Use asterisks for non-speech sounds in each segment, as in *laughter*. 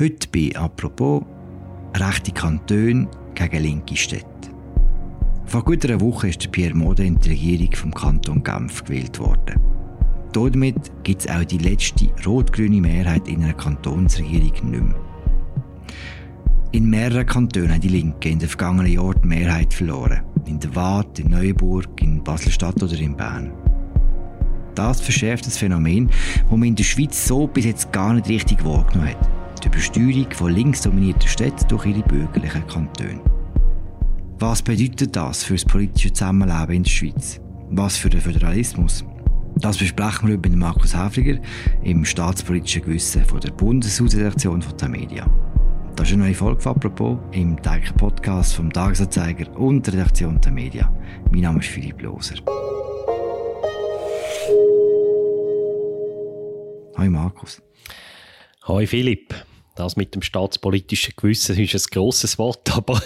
Heute bei «Apropos» rechte Kantone gegen linke Städte. Vor gut einer Woche ist Pierre Mode in die Regierung vom Kanton Genf gewählt worden. Damit gibt es auch die letzte rot-grüne Mehrheit in einer Kantonsregierung nicht mehr. In mehreren Kantonen haben die Linken in den vergangenen Jahren die Mehrheit verloren. In der Waadt, in Neuenburg, in Basel-Stadt oder in Bern. Das verschärft das Phänomen, das man in der Schweiz so bis jetzt gar nicht richtig wahrgenommen hat die Übersteuerung von links dominierten Städten durch ihre bürgerlichen Kantone. Was bedeutet das für das politische Zusammenleben in der Schweiz? Was für den Föderalismus? Das besprechen wir mit Markus Häfliger im staatspolitischen Gewissen von der Bundeshausredaktion von der Media. Das ist eine neue Folge von «Apropos» im täglichen Podcast vom Tagesanzeiger und der Redaktion der Media. Mein Name ist Philipp Loser. Hallo Markus. Hallo Philipp. Das mit dem staatspolitischen Gewissen ist ein grosses Wort, *laughs* aber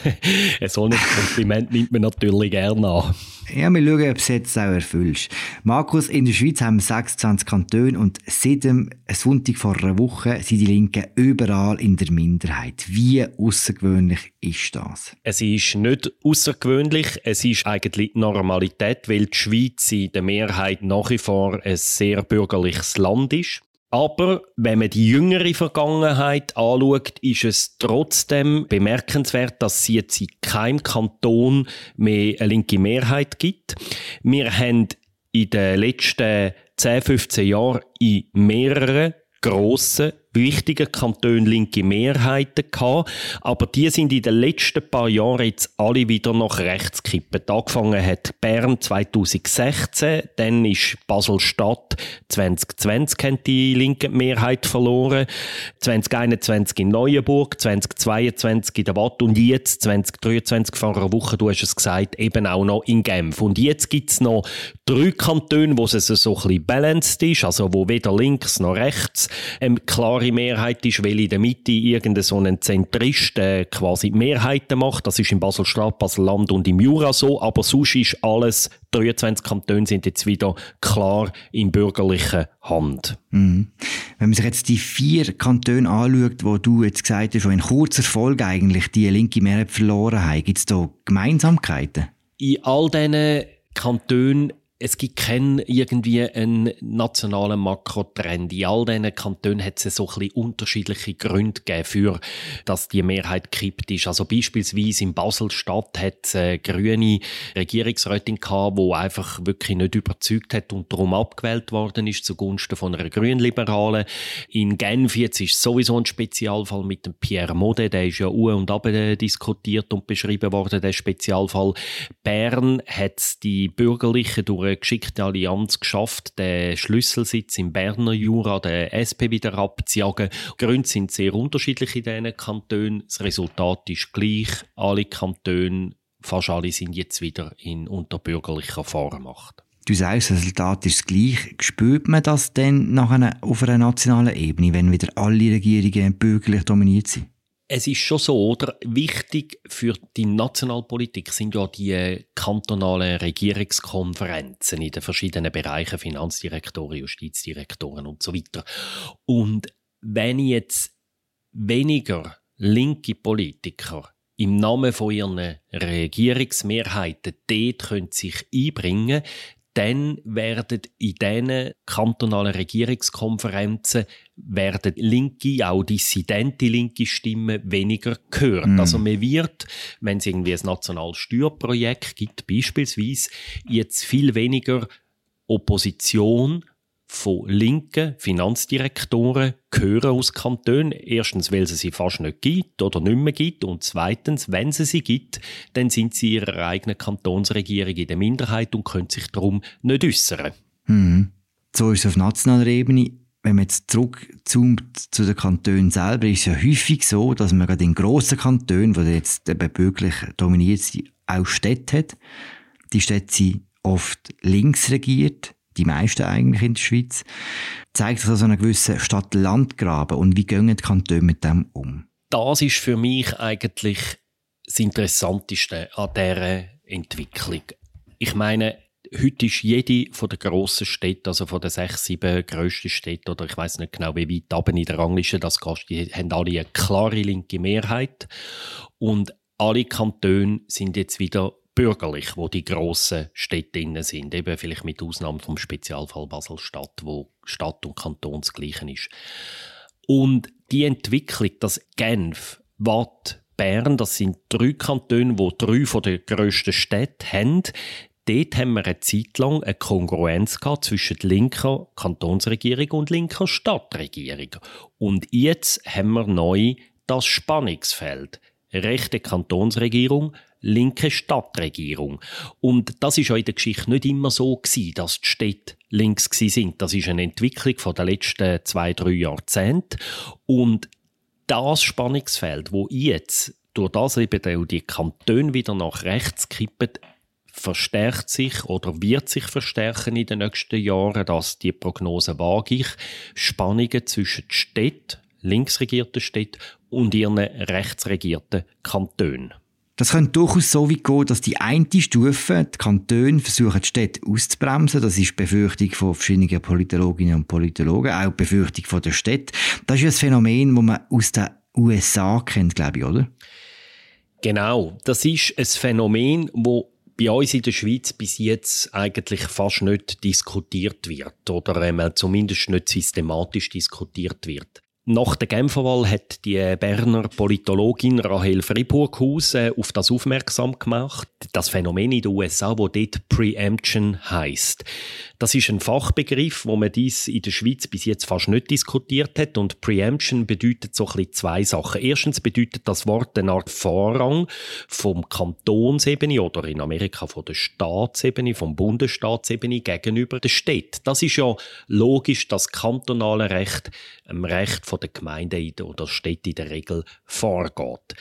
so ein Kompliment nimmt man natürlich gerne an. Ja, wir schauen, ob du es jetzt auch erfüllst. Markus, in der Schweiz haben wir 26 Kantone und seit dem Sonntag vor einer Woche sind die Linken überall in der Minderheit. Wie außergewöhnlich ist das? Es ist nicht außergewöhnlich, es ist eigentlich Normalität, weil die Schweiz in der Mehrheit nach wie vor ein sehr bürgerliches Land ist. Aber wenn man die jüngere Vergangenheit anschaut, ist es trotzdem bemerkenswert, dass es jetzt in keinem Kanton mehr eine linke Mehrheit gibt. Wir haben in den letzten 10, 15 Jahren in mehreren grossen wichtigen Kantonen linke Mehrheiten gehabt, aber die sind in den letzten paar Jahren jetzt alle wieder nach rechts gekippt. Angefangen hat Bern 2016, dann ist Basel-Stadt 2020 haben die linke Mehrheit verloren, 2021 in Neuenburg, 2022 in der Watt und jetzt 2023 vor einer Woche, du hast es gesagt, eben auch noch in Genf. Und jetzt gibt es noch drei Kantone, wo es so ein bisschen balanced ist, also wo weder links noch rechts ähm, klar klare Mehrheit ist, weil in der Mitte irgendein so ein Zentrist äh, quasi Mehrheiten macht. Das ist in Basel-Stadt, Basel-Land und im Jura so. Aber sonst ist alles, 23 Kantone sind jetzt wieder klar in bürgerlicher Hand. Mhm. Wenn man sich jetzt die vier Kantone anschaut, wo du jetzt gesagt hast, wo in kurzer Folge eigentlich die linke Mehrheit verloren haben, gibt es da Gemeinsamkeiten? In all diesen Kantonen es gibt keinen irgendwie einen nationalen Makrotrend. In all diesen Kantonen hat es so ein bisschen unterschiedliche Gründe gegeben, für, dass die Mehrheit gekippt ist. Also beispielsweise in Basel-Stadt hat es eine grüne Regierungsrätin gehabt, die einfach wirklich nicht überzeugt hat und darum abgewählt worden ist zugunsten von einer Grünliberalen. In Genf jetzt ist sowieso ein Spezialfall mit dem Pierre Mode, der ist ja u und ab diskutiert und beschrieben worden, der Spezialfall. Bern hat die Bürgerlichen durch geschickte Allianz geschafft, den Schlüsselsitz im Berner Jura, der SP wieder abzujagen. Die Gründe sind sehr unterschiedlich in diesen Kantonen. Das Resultat ist gleich. Alle Kantone, fast alle, sind jetzt wieder in unterbürgerlicher Vormacht. Du sagst, das Resultat ist gleich. Spürt man das denn nachher auf einer nationalen Ebene, wenn wieder alle Regierungen bürgerlich dominiert sind? Es ist schon so, oder? Wichtig für die Nationalpolitik sind ja die kantonalen Regierungskonferenzen in den verschiedenen Bereichen, Finanzdirektoren, Justizdirektoren und so weiter. Und wenn jetzt weniger linke Politiker im Namen von ihren Regierungsmehrheiten dort können sich einbringen dann werden in diesen kantonalen Regierungskonferenzen werden linke, auch dissidente linke Stimmen weniger gehört. Mm. Also man wird, wenn es irgendwie ein nationales Steuerprojekt gibt, beispielsweise, jetzt viel weniger Opposition von linken Finanzdirektoren gehören aus Kantonen. Erstens, weil es sie fast nicht gibt oder nicht mehr gibt. Und zweitens, wenn es sie gibt, dann sind sie ihrer eigenen Kantonsregierung in der Minderheit und können sich darum nicht äußern. Mhm. So ist es auf nationaler Ebene. Wenn man jetzt zurückzoomt zu den Kantonen selber, ist es ja häufig so, dass man gerade in grossen Kantonen, die jetzt eben bürgerlich dominiert sind, auch Städte hat. Die Städte sind oft links regiert die meisten eigentlich in der Schweiz, zeigt sich also einen gewissen Stadt-Land-Graben. Und wie gehen die Kantone mit dem um? Das ist für mich eigentlich das Interessanteste an dieser Entwicklung. Ich meine, heute ist jede von den grossen Städten, also von den sechs, sieben grössten Städten, oder ich weiß nicht genau, wie weit oben in der Rangliste das geht, die haben alle eine klare linke Mehrheit. Und alle Kantone sind jetzt wieder bürgerlich, wo die grossen Städte sind. Eben vielleicht mit Ausnahme vom Spezialfall Basel-Stadt, wo Stadt und Kanton das Gleiche ist. Und die Entwicklung, dass Genf, Watt, Bern, das sind drei Kantone, wo drei von den grössten Städten haben, dort haben wir eine Zeit lang eine Kongruenz gehabt zwischen linker Kantonsregierung und linker Stadtregierung. Und jetzt haben wir neu das Spannungsfeld. Rechte Kantonsregierung, linke Stadtregierung. Und das ist auch in der Geschichte nicht immer so gewesen, dass die Städte links sind. Das ist eine Entwicklung von den letzten zwei, drei Jahrzehnten. Und das Spannungsfeld, wo jetzt durch das eben die Kantone wieder nach rechts kippen, verstärkt sich oder wird sich verstärken in den nächsten Jahren, dass die Prognose wage ich, Spannungen zwischen Städten, linksregierten Städten und ihren rechtsregierten Kantonen. Das könnte durchaus so weit gehen, dass die eine Stufe, die Kantone, versuchen, die Städte auszubremsen. Das ist die Befürchtung von verschiedenen Politologinnen und Politologen, auch die Befürchtung von der Städte. Das ist ein Phänomen, das man aus den USA kennt, glaube ich, oder? Genau. Das ist ein Phänomen, das bei uns in der Schweiz bis jetzt eigentlich fast nicht diskutiert wird oder einmal zumindest nicht systematisch diskutiert wird. Nach der Genferwahl hat die Berner Politologin Rahel Friburghaus auf das aufmerksam gemacht. Das Phänomen in den USA, wo dort Preemption heißt. Das ist ein Fachbegriff, wo man dies in der Schweiz bis jetzt fast nicht diskutiert hat. Und Preemption bedeutet so ein bisschen zwei Sachen. Erstens bedeutet das Wort eine Art Vorrang vom Kantonsebene oder in Amerika von der Staatsebene, vom Bundesstaatsebene gegenüber der Städte. Das ist ja logisch, das kantonale Recht dem Recht der Gemeinde oder Städte in der Regel vorgeht.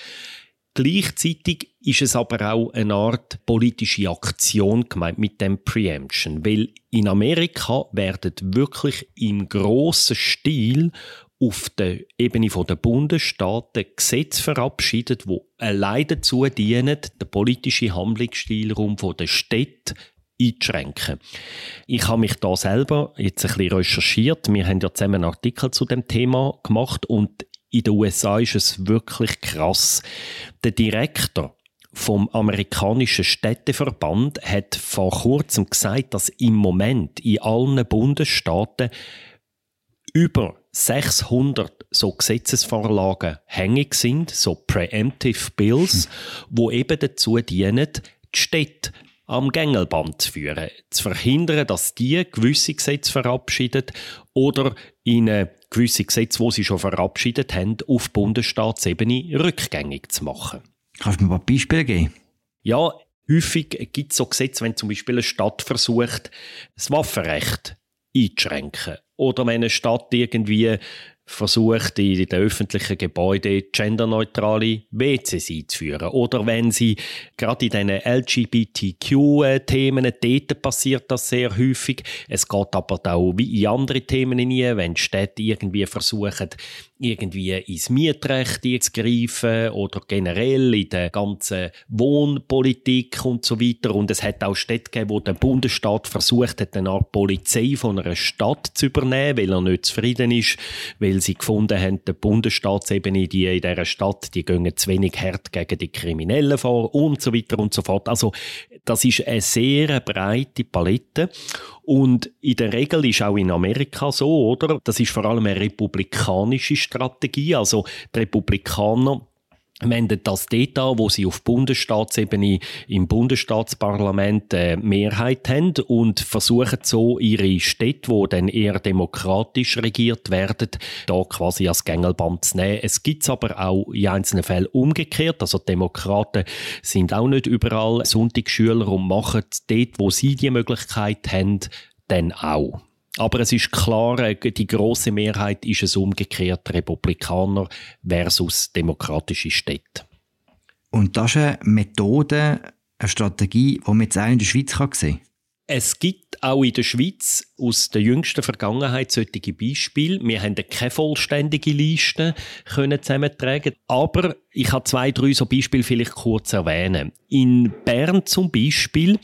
Gleichzeitig ist es aber auch eine Art politische Aktion gemeint mit dem Preemption, weil in Amerika werden wirklich im grossen Stil auf der Ebene der Bundesstaaten Gesetze verabschiedet, wo allein dazu dienen, den politischen Handlungsspielraum der Städte einzuschränken. Ich habe mich da selber jetzt ein bisschen recherchiert. Wir haben ja zusammen einen Artikel zu dem Thema gemacht und in den USA ist es wirklich krass. Der Direktor vom amerikanischen Städteverband hat vor kurzem gesagt, dass im Moment in allen Bundesstaaten über 600 so Gesetzesvorlagen hängig sind, so Preemptive Bills, hm. wo eben dazu dienen, die Städte am Gängelband zu führen, zu verhindern, dass die gewisse Gesetze verabschieden oder in gewisse Gesetze, wo sie schon verabschiedet haben, auf Bundesstaatsebene rückgängig zu machen. Kannst du mir ein paar Beispiele geben? Ja, häufig gibt es so Gesetze, wenn zum Beispiel eine Stadt versucht, das Waffenrecht einzuschränken. Oder wenn eine Stadt irgendwie versucht, in den öffentlichen Gebäuden genderneutrale WCs einzuführen. Oder wenn sie gerade in diesen LGBTQ-Themen, dort passiert das sehr häufig. Es geht aber auch wie in andere Themen hinein, wenn Städte irgendwie versuchen, irgendwie ins Mietrecht zu greifen oder generell in der ganzen Wohnpolitik und so weiter. Und es hat auch Städte gegeben, wo der Bundesstaat versucht hat, eine Art Polizei von einer Stadt zu übernehmen, weil er nicht zufrieden ist, weil sie gefunden haben, der Bundesstaatsebene, die in dieser Stadt, die gehen zu wenig hart gegen die Kriminellen vor und so weiter und so fort. Also das ist eine sehr breite Palette. Und in der Regel ist auch in Amerika so, oder? Das ist vor allem eine republikanische Strategie. Also die Republikaner wenden das dort an, wo sie auf Bundesstaatsebene im Bundesstaatsparlament äh, Mehrheit haben und versuchen so ihre Städte, wo dann eher demokratisch regiert werden, da quasi als Gängelband zu nehmen. Es gibt aber auch in einzelnen Fällen umgekehrt. Also Demokraten sind auch nicht überall Sonntagsschüler und machen dort, wo sie die Möglichkeit haben, dann auch. Aber es ist klar, äh, die große Mehrheit ist es umgekehrt Republikaner versus demokratische Städte. Und das ist eine Methode, eine Strategie, die man jetzt auch in der Schweiz sehen kann? Es gibt auch in der Schweiz aus der jüngsten Vergangenheit solche Beispiele. Wir haben keine vollständige Liste zusammentragen, aber ich habe zwei, drei so Beispiele vielleicht kurz erwähnen. In Bern zum Beispiel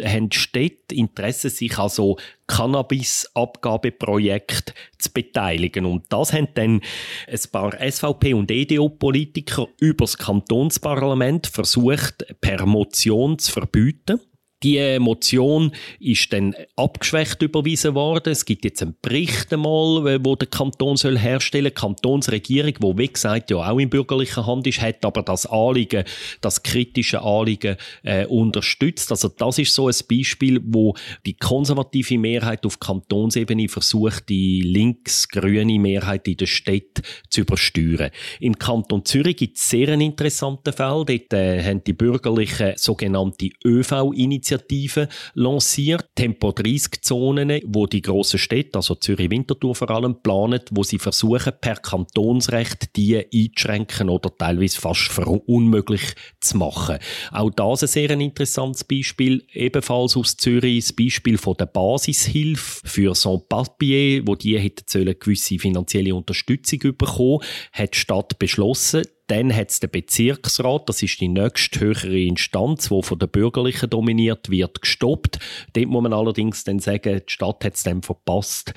haben Städte Interesse, sich an so Cannabis-Abgabeprojekte zu beteiligen. Und das haben dann ein paar SVP- und EDU-Politiker übers Kantonsparlament versucht, per Motion zu verbieten. Die Motion ist dann abgeschwächt überwiesen worden. Es gibt jetzt einen Bericht einmal, wo der Kanton soll herstellen. Die Kantonsregierung, wo wie gesagt ja auch in bürgerlicher Hand ist, hat aber das Anliegen, das kritische Anliegen äh, unterstützt. Also das ist so ein Beispiel, wo die konservative Mehrheit auf Kantonsebene versucht, die links-grüne Mehrheit in der Stadt zu übersteuern. Im Kanton Zürich gibt es sehr einen interessanten Fall. Dort äh, haben die Bürgerlichen sogenannte ÖV-Initiative Initiative lanciert, Tempo 30 Zonen, wo die grossen Städte, also Zürich, Winterthur vor allem, planen, wo sie versuchen, per Kantonsrecht die einzuschränken oder teilweise fast unmöglich zu machen. Auch das ein sehr interessantes Beispiel, ebenfalls aus Zürich, das Beispiel von der Basishilfe für Sans-Papier, wo die hätten gewisse finanzielle Unterstützung bekommen, hat die Stadt beschlossen, dann hat es den Bezirksrat, das ist die nächste höhere Instanz, die von den Bürgerlichen dominiert wird, gestoppt. Dort muss man allerdings dann sagen, die Stadt hat es dann verpasst,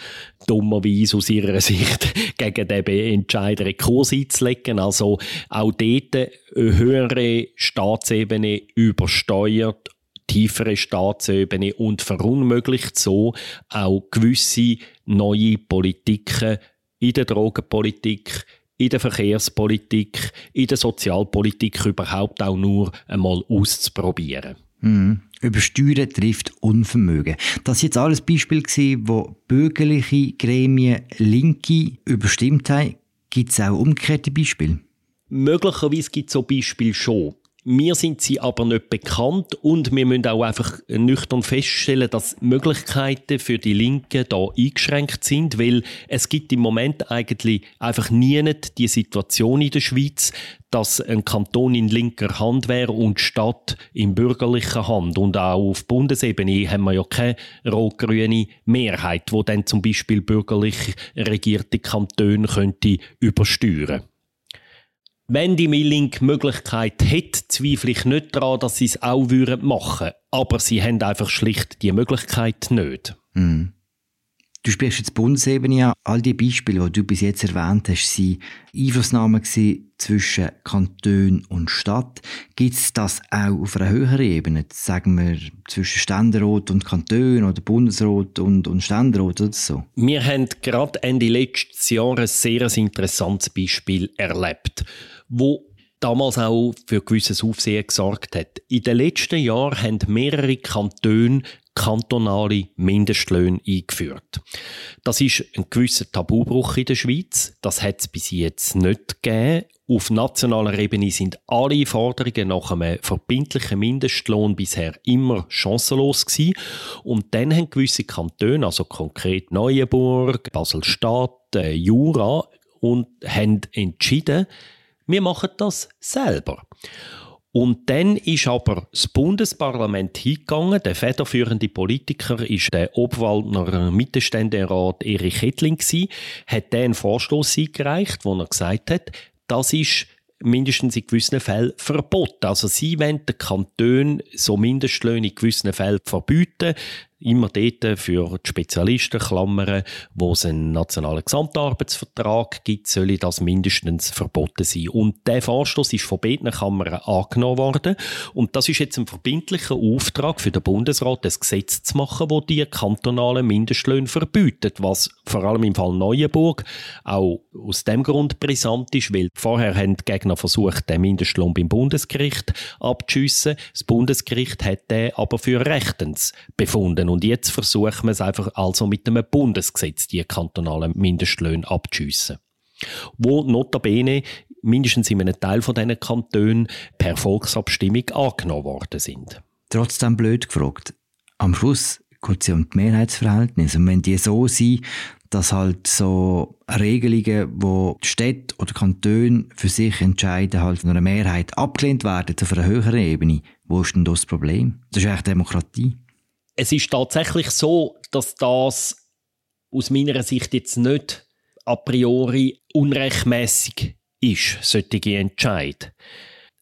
dummerweise aus ihrer *laughs* Sicht gegen den Entscheid Rekurs einzulegen. Also auch dort eine höhere Staatsebene übersteuert tiefere Staatsebene und verunmöglicht so auch gewisse neue Politiken in der Drogenpolitik, in der Verkehrspolitik, in der Sozialpolitik überhaupt auch nur einmal auszuprobieren. Mhm. Übersteuern trifft Unvermögen. Das ist jetzt alles Beispiel gewesen, wo bürgerliche Gremien Linke überstimmt haben. Gibt es auch umgekehrte Beispiele? Möglicherweise gibt es so Beispiele schon. Mir sind sie aber nicht bekannt und wir müssen auch einfach nüchtern feststellen, dass Möglichkeiten für die Linken da eingeschränkt sind, weil es gibt im Moment eigentlich einfach nie die Situation in der Schweiz, dass ein Kanton in linker Hand wäre und Stadt in bürgerlicher Hand. Und auch auf Bundesebene haben wir ja keine rot-grüne Mehrheit, wo dann zum Beispiel bürgerlich regierte Kantone könnte übersteuern. Wenn die Milling die Möglichkeit hätte, zweifle ich nicht daran, dass sie es auch machen würden. Aber sie haben einfach schlicht die Möglichkeit nicht. Mm. Du sprichst jetzt Bundesebene an. All die Beispiele, die du bis jetzt erwähnt hast, waren Einflussnahmen zwischen Kanton und Stadt. Gibt es das auch auf einer höheren Ebene? Sagen wir zwischen Ständerat und Kanton oder Bundesrat und, und Ständerat oder so? Wir haben gerade Ende letztes Jahr ein sehr interessantes Beispiel erlebt, wo damals auch für gewisses Aufsehen gesorgt hat. In den letzten Jahren haben mehrere Kantone kantonale Mindestlöhne eingeführt. Das ist ein gewisser Tabubruch in der Schweiz. Das hat es bis jetzt nicht gegeben. Auf nationaler Ebene sind alle Forderungen nach einem verbindlichen Mindestlohn bisher immer chancenlos gewesen. Und dann haben gewisse Kantone, also konkret Neuenburg, Basel-Stadt, äh, Jura, und haben entschieden, wir machen das selber. Und dann ist aber das Bundesparlament hingegangen. Der federführende Politiker ist der Obwaldner Mittelständerat Erich Hettling gewesen, hat den einen Vorstoß eingereicht, wo er gesagt hat, das ist mindestens in gewissen Fällen verboten. Also sie wollen den Kanton so Mindestlöhne in gewissen Fällen verbieten immer dort für die Spezialisten, Klammern, wo es einen nationalen Gesamtarbeitsvertrag gibt, soll das mindestens verboten sein. Und der Vorstoß ist von beiden Kammern angenommen worden. Und das ist jetzt ein verbindlicher Auftrag für den Bundesrat, das Gesetz zu machen, wo die kantonalen Mindestlöhne verbietet, was vor allem im Fall Neuenburg auch aus dem Grund brisant ist, weil vorher haben die Gegner versucht, den Mindestlohn beim Bundesgericht abzuschiessen. Das Bundesgericht hat den aber für rechtens befunden. Und jetzt versuchen wir es einfach also mit einem Bundesgesetz, die kantonalen Mindestlöhne abzuschiessen. Wo notabene mindestens in einem Teil von diesen Kantonen per Volksabstimmung angenommen worden sind. Trotzdem blöd gefragt. Am Schluss geht es ja um die Mehrheitsverhältnisse. Und wenn die so sind, dass halt so Regelungen, wo die Städte oder Kantone für sich entscheiden, halt von einer Mehrheit abgelehnt werden auf einer höheren Ebene, wo ist denn das Problem? Das ist eigentlich Demokratie. Es ist tatsächlich so, dass das aus meiner Sicht jetzt nicht a priori unrechtmäßig ist, solche Entscheid.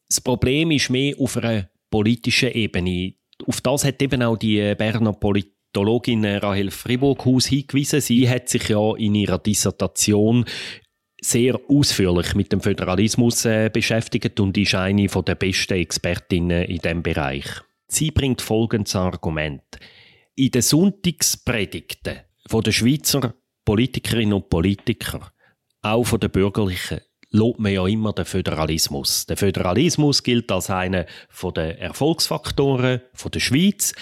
Das Problem ist mehr auf einer politischen Ebene. Auf das hat eben auch die Berner Politologin Rahel Friburghaus hingewiesen. Sie hat sich ja in ihrer Dissertation sehr ausführlich mit dem Föderalismus äh, beschäftigt und ist eine der besten Expertinnen in diesem Bereich. Sie bringt folgendes Argument. In den Sonntagspredigten der Schweizer Politikerinnen und Politiker, auch von den Bürgerlichen, lobt man ja immer den Föderalismus. Der Föderalismus gilt als einer der Erfolgsfaktoren der Schweiz.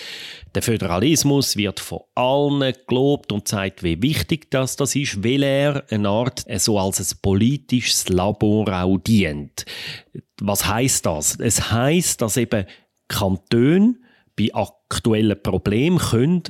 Der Föderalismus wird von allen gelobt und zeigt, wie wichtig das, das ist, weil er eine Art so als ein politisches Labor auch dient. Was heißt das? Es heißt, dass eben Kantone bei aktuellen Problemen können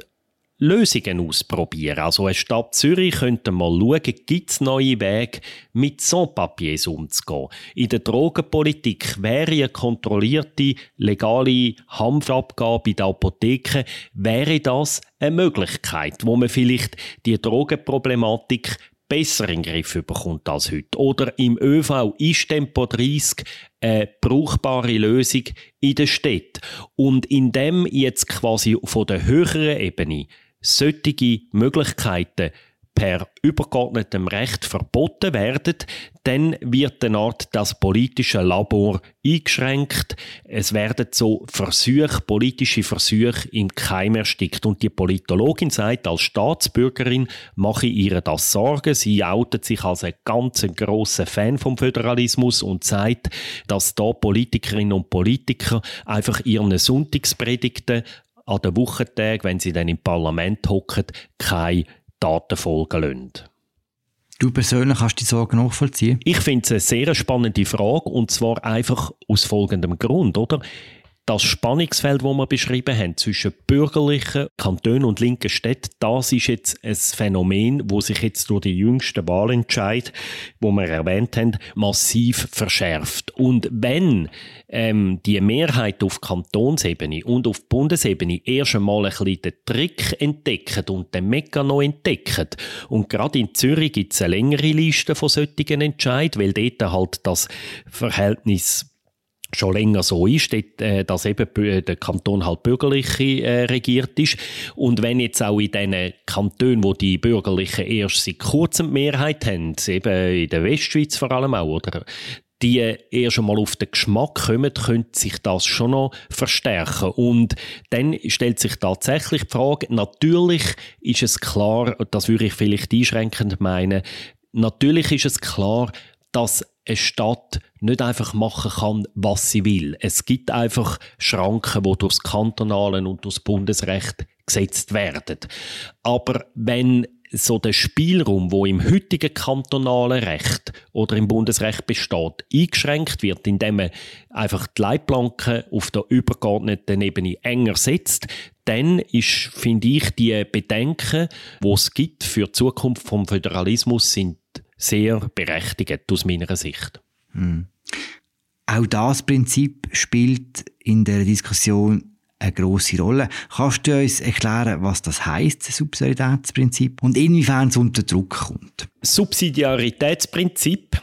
Lösungen ausprobieren. Also eine Stadt Zürich könnte mal schauen, gibt es neue Wege, mit Sans-Papiers umzugehen. In der Drogenpolitik wäre eine kontrollierte, legale Hanfabgabe in der Apotheke, wäre das eine Möglichkeit, wo man vielleicht die Drogenproblematik besser in den Griff bekommt als heute. Oder im ÖV ist Tempo 30 eine brauchbare Lösung in der Stadt. Und indem jetzt quasi von der höheren Ebene solche Möglichkeiten per übergeordnetem Recht verboten werden, dann wird eine Art das politische Labor eingeschränkt. Es werden so Versuche, politische Versuche im Keim erstickt. Und die Politologin sagt, als Staatsbürgerin mache ich ihr das Sorgen. Sie outet sich als ein ganz grosser Fan vom Föderalismus und sagt, dass da Politikerinnen und Politiker einfach ihren Sonntagspredigten an den Wochentagen, wenn sie dann im Parlament hocken, keine Daten folgen lassen. Du persönlich kannst die Sorgen nachvollziehen? Ich finde es eine sehr spannende Frage und zwar einfach aus folgendem Grund, oder? Das Spannungsfeld, das wir beschrieben haben, zwischen bürgerlichen Kantonen und linken Städten, das ist jetzt ein Phänomen, wo sich jetzt durch die jüngsten Wahlentscheid, wo wir erwähnt haben, massiv verschärft. Und wenn ähm, die Mehrheit auf Kantonsebene und auf Bundesebene erst einmal ein bisschen den Trick entdeckt und den Mechanismus entdeckt, und gerade in Zürich gibt es eine längere Liste von solchen Entscheid, weil dort halt das Verhältnis schon länger so ist, äh, dass eben der Kanton halt bürgerlich äh, regiert ist. Und wenn jetzt auch in den Kantonen, wo die Bürgerlichen erst seit kurzem Mehrheit haben, eben in der Westschweiz vor allem auch, oder die erst einmal auf den Geschmack kommen, könnte sich das schon noch verstärken. Und dann stellt sich tatsächlich die Frage, natürlich ist es klar, das würde ich vielleicht einschränkend meinen, natürlich ist es klar, dass eine Stadt nicht einfach machen kann, was sie will. Es gibt einfach Schranken, die durchs kantonale und durchs Bundesrecht gesetzt werden. Aber wenn so der Spielraum, wo im heutigen kantonalen Recht oder im Bundesrecht besteht, eingeschränkt wird, indem man einfach die Leitplanken auf der übergeordneten Ebene enger setzt, dann ist, finde ich, die Bedenken, wo es gibt für die Zukunft vom Föderalismus, sind sehr berechtigt aus meiner Sicht. Hm. Auch das Prinzip spielt in der Diskussion eine große Rolle. Kannst du uns erklären, was das heißt, Subsidiaritätsprinzip, und inwiefern es unter Druck kommt? Subsidiaritätsprinzip,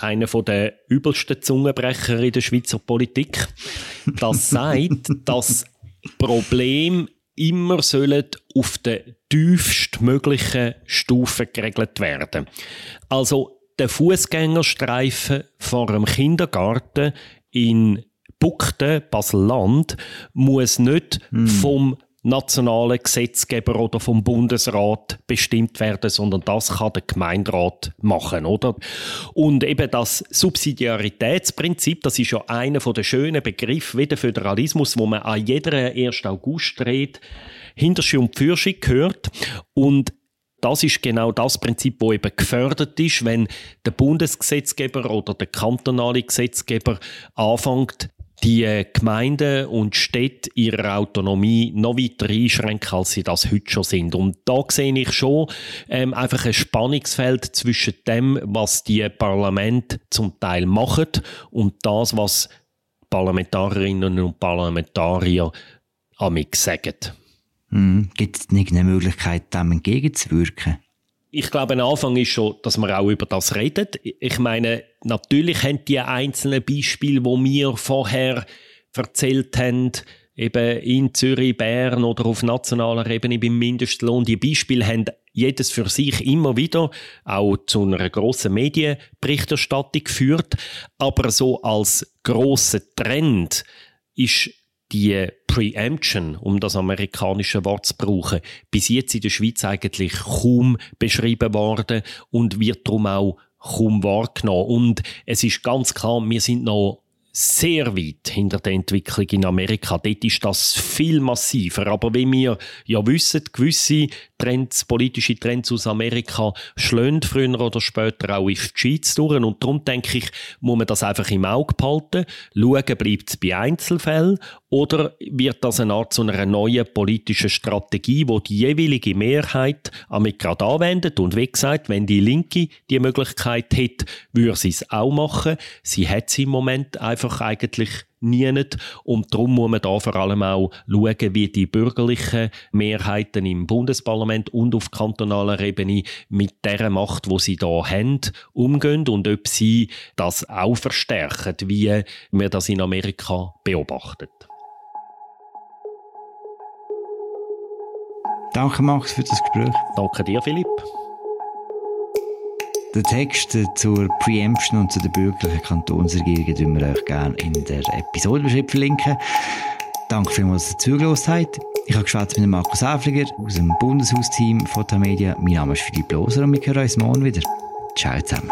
einer der übelsten Zungenbrecher in der Schweizer Politik, das *laughs* sagt, dass Problem immer sollen auf der tiefstmöglichen Stufe geregelt werden. Also der Fußgängerstreifen vor dem Kindergarten in Buckten, Basel-Land, muss nicht mm. vom nationalen Gesetzgeber oder vom Bundesrat bestimmt werden, sondern das kann der Gemeinderat machen, oder? Und eben das Subsidiaritätsprinzip, das ist ja einer der schönen Begriffe wie der Föderalismus, wo man an jeder 1. August redet, Hinterschi und Pfürschi gehört und das ist genau das Prinzip, das eben gefördert ist, wenn der Bundesgesetzgeber oder der kantonale Gesetzgeber anfängt, die äh, Gemeinden und Städte ihre Autonomie noch weiter einschränken, als sie das heute schon sind. Und da sehe ich schon ähm, einfach ein Spannungsfeld zwischen dem, was die Parlamente zum Teil machen und das, was Parlamentarierinnen und Parlamentarier amig sagen. Mhm. Gibt es nicht eine Möglichkeit, dem entgegenzuwirken? Ich glaube, ein Anfang ist schon, dass man auch über das redet. Ich meine, natürlich haben die einzelnen Beispiele, wo wir vorher erzählt haben, eben in Zürich, Bern oder auf nationaler Ebene beim Mindestlohn. Die Beispiele haben jedes für sich immer wieder auch zu einer grossen Medienberichterstattung geführt. Aber so als grosser Trend ist die Preemption, um das amerikanische Wort zu brauchen, bis jetzt in der Schweiz eigentlich kaum beschrieben worden und wird darum auch kaum wahrgenommen. Und es ist ganz klar, wir sind noch sehr weit hinter der Entwicklung in Amerika. Dort ist das viel massiver. Aber wie wir ja wissen, gewisse Trends, politische Trends aus Amerika schlönen früher oder später auch in die Schweiz durch. Und darum denke ich, muss man das einfach im Auge behalten. Schauen, bleibt es bei Einzelfällen oder wird das eine Art zu einer neuen politischen Strategie, wo die jeweilige Mehrheit damit gerade anwendet? Und wie gesagt, wenn die Linke die Möglichkeit hätte, würde sie es auch machen. Sie hat sie im Moment einfach eigentlich nie nicht. Und darum muss man da vor allem auch schauen, wie die bürgerlichen Mehrheiten im Bundesparlament und auf kantonaler Ebene mit der Macht, wo sie da haben, umgehen und ob sie das auch verstärken, wie man das in Amerika beobachtet. Danke, Max, für das Gespräch. Danke dir, Philipp. Den Text zur Preemption und zu der bürgerlichen Kantonsregierung tun wir euch gerne in der Episodenbeschreibung verlinken. Danke vielmals, dass ihr zugelassen habt. Ich habe geschwätzt mit Markus Häfliger aus dem Bundeshausteam Fotomedia. Mein Name ist Philipp Loser und wir hören uns morgen wieder. Ciao zusammen.